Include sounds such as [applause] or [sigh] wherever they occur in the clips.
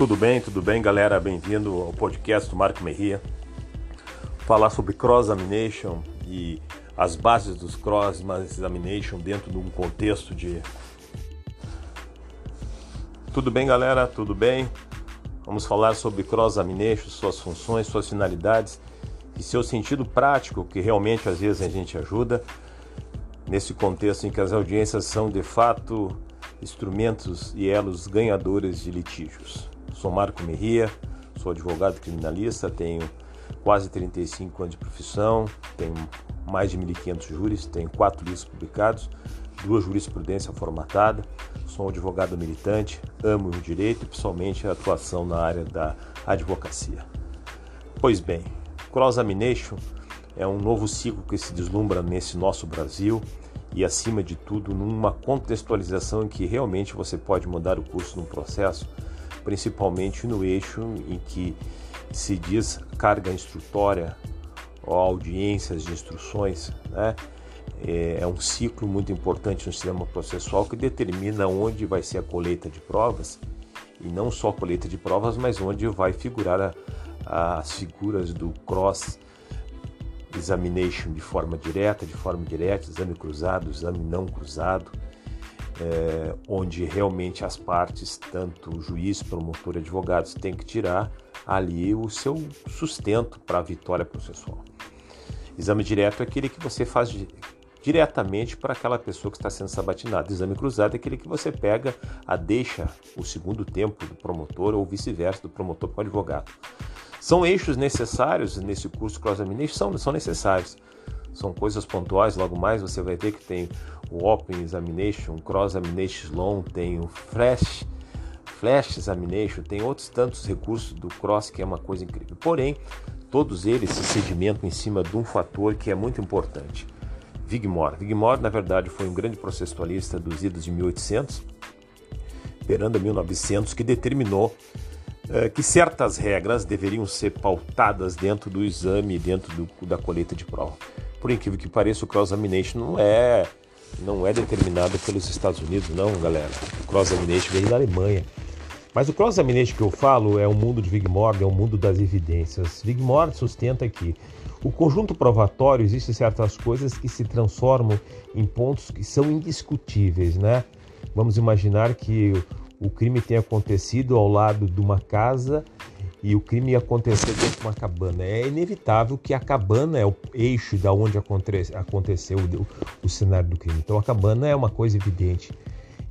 Tudo bem, tudo bem, galera? Bem-vindo ao podcast do Marco Merria. Falar sobre cross-examination e as bases dos cross-examination dentro de um contexto de. Tudo bem, galera? Tudo bem? Vamos falar sobre cross-examination, suas funções, suas finalidades e seu sentido prático, que realmente às vezes a gente ajuda nesse contexto em que as audiências são de fato instrumentos e elos ganhadores de litígios. Sou Marco Merria, sou advogado criminalista, tenho quase 35 anos de profissão, tenho mais de 1.500 júris, tenho quatro livros publicados, duas jurisprudência formatada, sou um advogado militante, amo o direito e pessoalmente a atuação na área da advocacia. Pois bem, cross-examination é um novo ciclo que se deslumbra nesse nosso Brasil e, acima de tudo, numa contextualização em que realmente você pode mudar o curso de um processo principalmente no eixo em que se diz carga instrutória ou audiências de instruções, né? É, é um ciclo muito importante no sistema processual que determina onde vai ser a colheita de provas e não só a colheita de provas, mas onde vai figurar a, a, as figuras do cross examination de forma direta, de forma indireta, exame cruzado, exame não cruzado, é, onde realmente as partes, tanto juiz, promotor e advogados, têm que tirar ali o seu sustento para a vitória processual. Exame direto é aquele que você faz diretamente para aquela pessoa que está sendo sabatinada. Exame cruzado é aquele que você pega a deixa, o segundo tempo do promotor ou vice-versa, do promotor para o advogado. São eixos necessários nesse curso cross-examination? São, são necessários são coisas pontuais. Logo mais você vai ver que tem o Open Examination, Cross Examination Long, tem o Flash, Flash Examination, tem outros tantos recursos do Cross que é uma coisa incrível. Porém, todos eles se sedimentam em cima de um fator que é muito importante. Wigmore. Wigmore, na verdade, foi um grande processualista dos idos de 1800, perando 1900, que determinou eh, que certas regras deveriam ser pautadas dentro do exame, dentro do, da colheita de prova por incrível que pareça, o cross-examination não é, não é determinado pelos Estados Unidos, não, galera. O cross-examination vem da Alemanha. Mas o cross-examination que eu falo é o mundo de Wigmore, é o mundo das evidências. Wigmore sustenta que o conjunto provatório existe certas coisas que se transformam em pontos que são indiscutíveis, né? Vamos imaginar que o crime tenha acontecido ao lado de uma casa e o crime aconteceu dentro de uma cabana. É inevitável que a cabana é o eixo da onde aconteceu o, cenário do crime. Então a cabana é uma coisa evidente.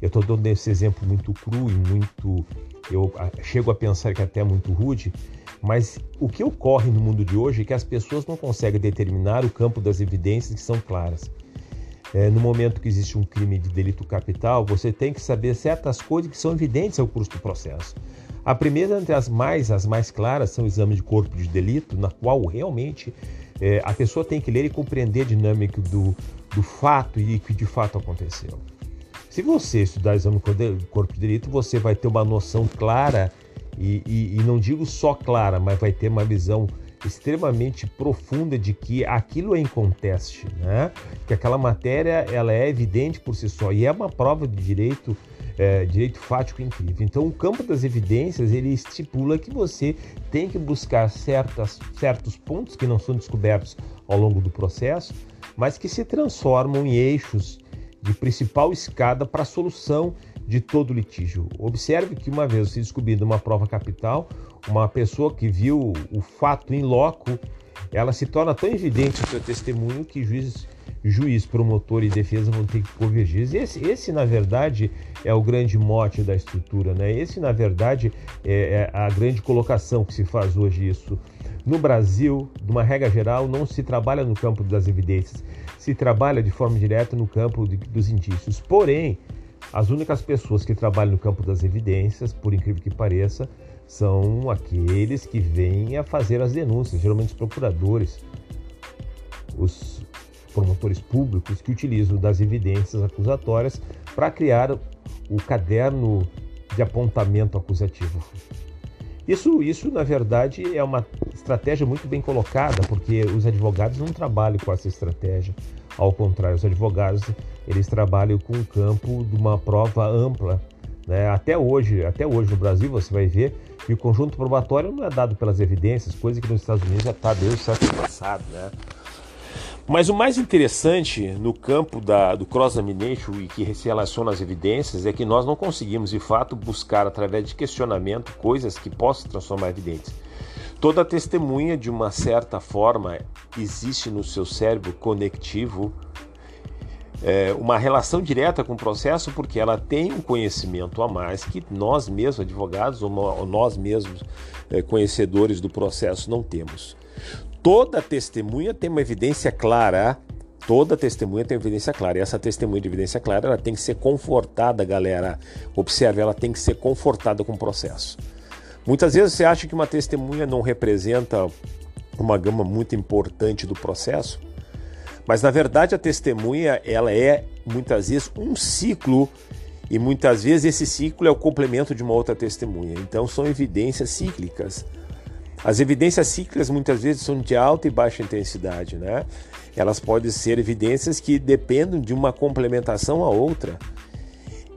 Eu estou dando esse exemplo muito cru e muito. Eu chego a pensar que é até muito rude, mas o que ocorre no mundo de hoje é que as pessoas não conseguem determinar o campo das evidências que são claras. É, no momento que existe um crime de delito capital, você tem que saber certas coisas que são evidentes ao curso do processo. A primeira entre as mais, as mais claras são o exame de corpo de delito, na qual realmente é, a pessoa tem que ler e compreender a dinâmica do, do fato e o que de fato aconteceu. Se você estudar exame de corpo de delito, você vai ter uma noção clara e, e, e não digo só clara, mas vai ter uma visão extremamente profunda de que aquilo é inconteste, né? Que aquela matéria ela é evidente por si só e é uma prova de direito é, direito fático incrível. Então, o campo das evidências ele estipula que você tem que buscar certas, certos pontos que não são descobertos ao longo do processo, mas que se transformam em eixos de principal escada para a solução de todo litígio. Observe que uma vez se descobrindo uma prova capital, uma pessoa que viu o fato em loco, ela se torna tão evidente o seu testemunho que juízes juiz, promotor e defesa vão ter que convergir. Esse, esse, na verdade, é o grande mote da estrutura, né? Esse, na verdade, é, é a grande colocação que se faz hoje isso. No Brasil, de uma regra geral, não se trabalha no campo das evidências, se trabalha de forma direta no campo de, dos indícios. Porém, as únicas pessoas que trabalham no campo das evidências, por incrível que pareça, são aqueles que vêm a fazer as denúncias, geralmente os procuradores, os promotores públicos que utilizam das evidências acusatórias para criar o caderno de apontamento acusativo. Isso, isso, na verdade, é uma estratégia muito bem colocada, porque os advogados não trabalham com essa estratégia. Ao contrário, os advogados eles trabalham com o campo de uma prova ampla. Né? Até hoje, até hoje no Brasil, você vai ver E o conjunto probatório não é dado pelas evidências, coisa que nos Estados Unidos já está desde o século passado, né? Mas o mais interessante no campo da, do cross-examination e que se relaciona às evidências é que nós não conseguimos, de fato, buscar através de questionamento coisas que possam transformar evidentes. Toda testemunha, de uma certa forma, existe no seu cérebro conectivo é, uma relação direta com o processo porque ela tem um conhecimento a mais que nós mesmos, advogados ou, nós mesmos, é, conhecedores do processo, não temos. Toda testemunha tem uma evidência clara. Toda testemunha tem evidência clara. E essa testemunha de evidência clara ela tem que ser confortada, galera. Observe, ela tem que ser confortada com o processo. Muitas vezes você acha que uma testemunha não representa uma gama muito importante do processo, mas na verdade a testemunha ela é muitas vezes um ciclo e muitas vezes esse ciclo é o complemento de uma outra testemunha. Então são evidências cíclicas. As evidências cíclicas muitas vezes são de alta e baixa intensidade, né? Elas podem ser evidências que dependem de uma complementação à outra.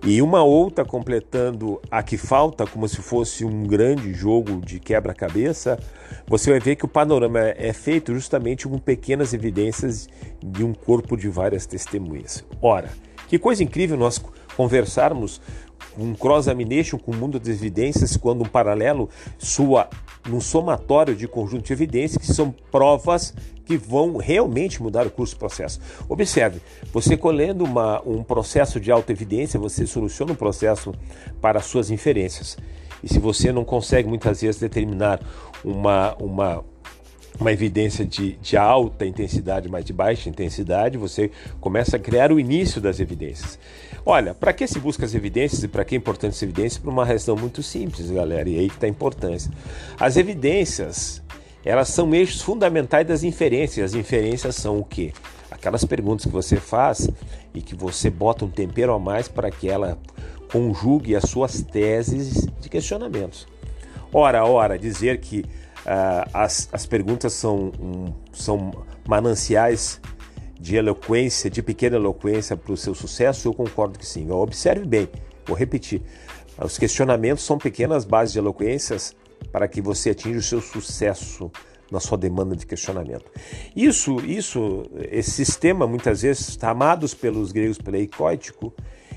E uma outra completando a que falta, como se fosse um grande jogo de quebra-cabeça, você vai ver que o panorama é feito justamente com pequenas evidências de um corpo de várias testemunhas. Ora, que coisa incrível nós conversarmos um cross-examination com o mundo das evidências quando um paralelo sua num somatório de conjunto de evidências que são provas que vão realmente mudar o curso do processo. Observe, você colhendo uma, um processo de autoevidência, você soluciona um processo para suas inferências. E se você não consegue muitas vezes determinar uma, uma, uma evidência de, de alta intensidade, mas de baixa intensidade, você começa a criar o início das evidências. Olha, para que se busca as evidências e para que é importante as evidências? Por uma razão muito simples, galera, e aí que está a importância. As evidências, elas são eixos fundamentais das inferências. As inferências são o quê? Aquelas perguntas que você faz e que você bota um tempero a mais para que ela conjugue as suas teses de questionamentos. Ora, ora, dizer que uh, as, as perguntas são, um, são mananciais de eloquência, de pequena eloquência para o seu sucesso, eu concordo que sim. Observe bem, vou repetir. Os questionamentos são pequenas bases de eloquências para que você atinja o seu sucesso na sua demanda de questionamento. Isso, isso, esse sistema muitas vezes amados pelos gregos peleicótico,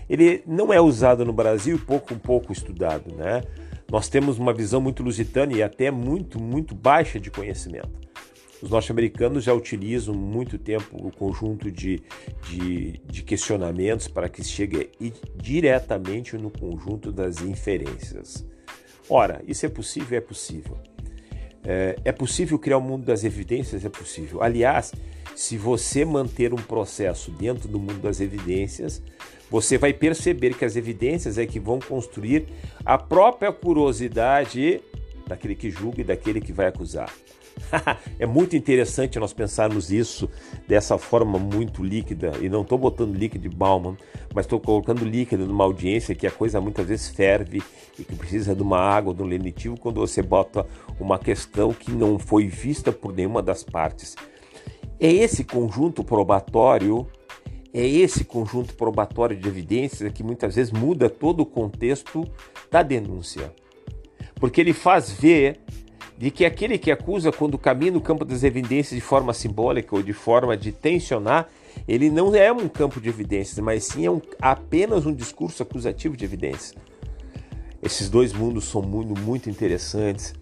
ele não é usado no Brasil, pouco pouco estudado, né? Nós temos uma visão muito lusitana e até muito muito baixa de conhecimento. Os norte-americanos já utilizam muito tempo o conjunto de, de, de questionamentos para que chegue diretamente no conjunto das inferências. Ora, isso é possível? É possível. É, é possível criar o um mundo das evidências? É possível. Aliás, se você manter um processo dentro do mundo das evidências, você vai perceber que as evidências é que vão construir a própria curiosidade daquele que julga e daquele que vai acusar. [laughs] é muito interessante nós pensarmos isso dessa forma muito líquida, e não estou botando líquido de Bauman, mas estou colocando líquido numa audiência que a coisa muitas vezes ferve e que precisa de uma água, de um lenitivo, quando você bota uma questão que não foi vista por nenhuma das partes. É esse conjunto probatório, é esse conjunto probatório de evidências que muitas vezes muda todo o contexto da denúncia. Porque ele faz ver de que aquele que acusa, quando caminha no campo das evidências de forma simbólica ou de forma de tensionar, ele não é um campo de evidências, mas sim é um, apenas um discurso acusativo de evidências. Esses dois mundos são muito, muito interessantes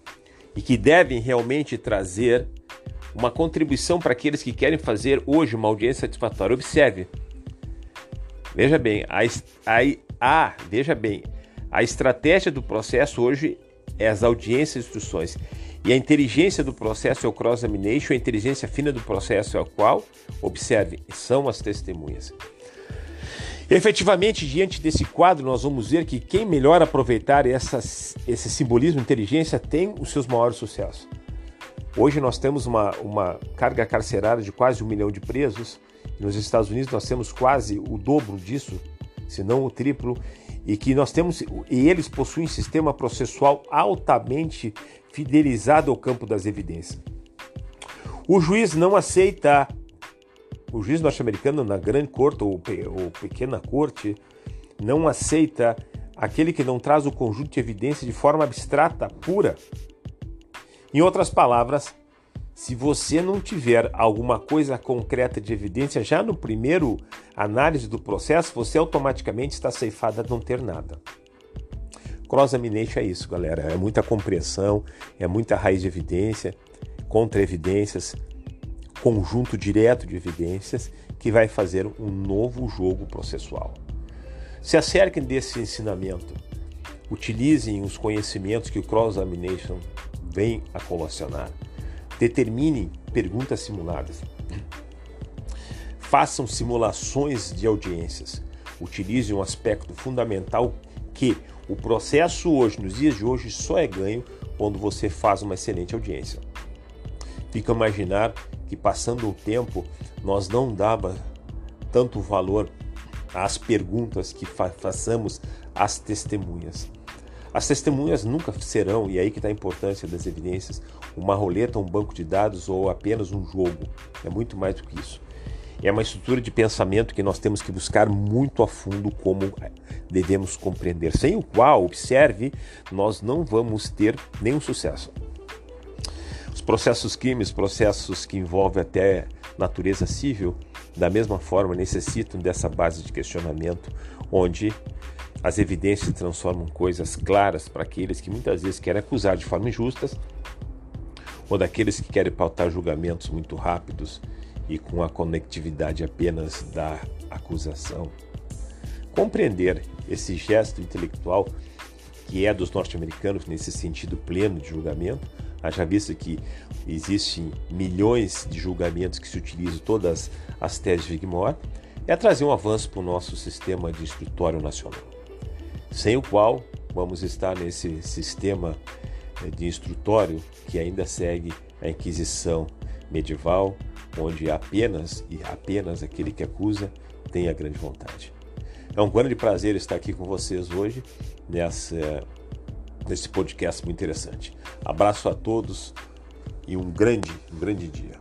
e que devem realmente trazer uma contribuição para aqueles que querem fazer hoje uma audiência satisfatória. Observe, veja bem, a, a, a, veja bem, a estratégia do processo hoje é as audiências e instruções. E a inteligência do processo é o cross-examination, a inteligência fina do processo é o qual, observe, são as testemunhas. Efetivamente, diante desse quadro, nós vamos ver que quem melhor aproveitar essas, esse simbolismo inteligência tem os seus maiores sucessos. Hoje nós temos uma, uma carga carcerária de quase um milhão de presos. Nos Estados Unidos nós temos quase o dobro disso, se não o triplo e que nós temos e eles possuem um sistema processual altamente fidelizado ao campo das evidências. O juiz não aceita, o juiz norte-americano na grande corte ou, ou pequena corte não aceita aquele que não traz o conjunto de evidência de forma abstrata, pura. Em outras palavras, se você não tiver alguma coisa concreta de evidência já no primeiro análise do processo, você automaticamente está ceifado a não ter nada. Cross-examination é isso, galera. É muita compreensão, é muita raiz de evidência, contra-evidências, conjunto direto de evidências que vai fazer um novo jogo processual. Se acerquem desse ensinamento, utilizem os conhecimentos que o cross-examination vem a colacionar, determinem perguntas simuladas, façam simulações de audiências, utilizem um aspecto fundamental que o processo hoje, nos dias de hoje, só é ganho quando você faz uma excelente audiência. Fica a imaginar que passando o tempo nós não dava tanto valor às perguntas que fa façamos às testemunhas. As testemunhas nunca serão, e é aí que está a importância das evidências, uma roleta, um banco de dados ou apenas um jogo. É muito mais do que isso. É uma estrutura de pensamento que nós temos que buscar muito a fundo como devemos compreender, sem o qual, observe, nós não vamos ter nenhum sucesso. Os processos químicos, processos que envolvem até natureza civil, da mesma forma necessitam dessa base de questionamento, onde as evidências transformam coisas claras para aqueles que muitas vezes querem acusar de forma injusta, ou daqueles que querem pautar julgamentos muito rápidos e com a conectividade apenas da acusação. Compreender esse gesto intelectual que é dos norte-americanos nesse sentido pleno de julgamento, haja visto que existem milhões de julgamentos que se utilizam todas as teses de Wigmore, é trazer um avanço para o nosso sistema de escritório nacional, sem o qual vamos estar nesse sistema eh, de instrutório que ainda segue a Inquisição medieval, onde apenas e apenas aquele que acusa tem a grande vontade. É um grande prazer estar aqui com vocês hoje nessa, nesse podcast muito interessante. Abraço a todos e um grande, um grande dia.